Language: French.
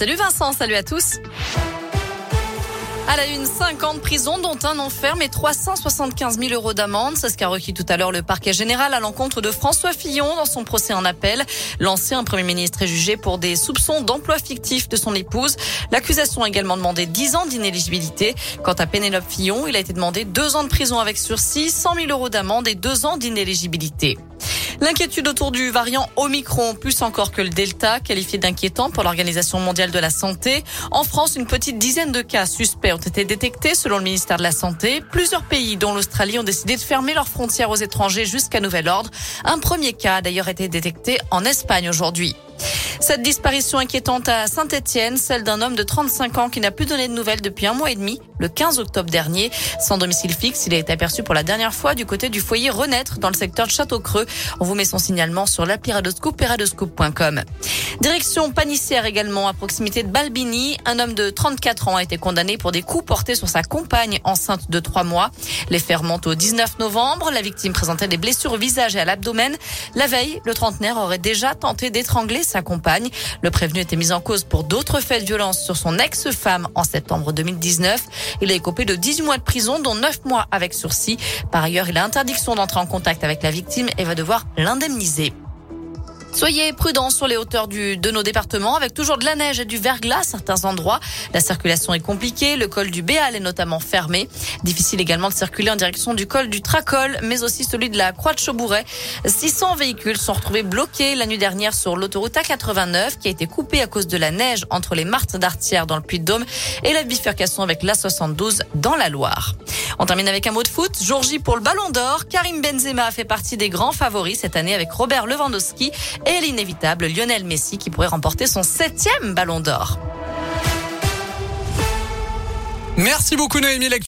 Salut Vincent, salut à tous. À la une, 5 ans de prison, dont un an ferme et 375 000 euros d'amende. C'est ce qu'a requis tout à l'heure le parquet général à l'encontre de François Fillon dans son procès en appel. L'ancien premier ministre est jugé pour des soupçons d'emploi fictif de son épouse. L'accusation a également demandé 10 ans d'inéligibilité. Quant à Pénélope Fillon, il a été demandé 2 ans de prison avec sursis, 100 000 euros d'amende et 2 ans d'inéligibilité. L'inquiétude autour du variant Omicron, plus encore que le Delta, qualifié d'inquiétant pour l'Organisation mondiale de la santé. En France, une petite dizaine de cas suspects ont été détectés selon le ministère de la Santé. Plusieurs pays, dont l'Australie, ont décidé de fermer leurs frontières aux étrangers jusqu'à nouvel ordre. Un premier cas a d'ailleurs été détecté en Espagne aujourd'hui. Cette disparition inquiétante à Saint-Etienne, celle d'un homme de 35 ans qui n'a plus donné de nouvelles depuis un mois et demi, le 15 octobre dernier. Sans domicile fixe, il a été aperçu pour la dernière fois du côté du foyer Renaître dans le secteur de Château-Creux. On vous met son signalement sur l'appli Radoscope Direction Panissière également, à proximité de Balbini. Un homme de 34 ans a été condamné pour des coups portés sur sa compagne enceinte de 3 mois. Les faits remontent au 19 novembre. La victime présentait des blessures au visage et à l'abdomen. La veille, le trentenaire aurait déjà tenté d'étrangler sa compagne. Le prévenu était mis en cause pour d'autres faits de violence sur son ex-femme en septembre 2019. Il est écopé de 18 mois de prison, dont 9 mois avec sursis. Par ailleurs, il a interdiction d'entrer en contact avec la victime et va devoir l'indemniser. Soyez prudents sur les hauteurs du, de nos départements avec toujours de la neige et du verglas à certains endroits. La circulation est compliquée. Le col du Béal est notamment fermé. Difficile également de circuler en direction du col du Tracol, mais aussi celui de la Croix de Chaubouret. 600 véhicules sont retrouvés bloqués la nuit dernière sur l'autoroute A89 qui a été coupée à cause de la neige entre les Martes d'Artière dans le Puy-de-Dôme et la bifurcation avec l'A72 dans la Loire. On termine avec un mot de foot. Jour J pour le Ballon d'Or. Karim Benzema fait partie des grands favoris cette année avec Robert Lewandowski et l'inévitable Lionel Messi qui pourrait remporter son septième Ballon d'Or. Merci beaucoup Noémie.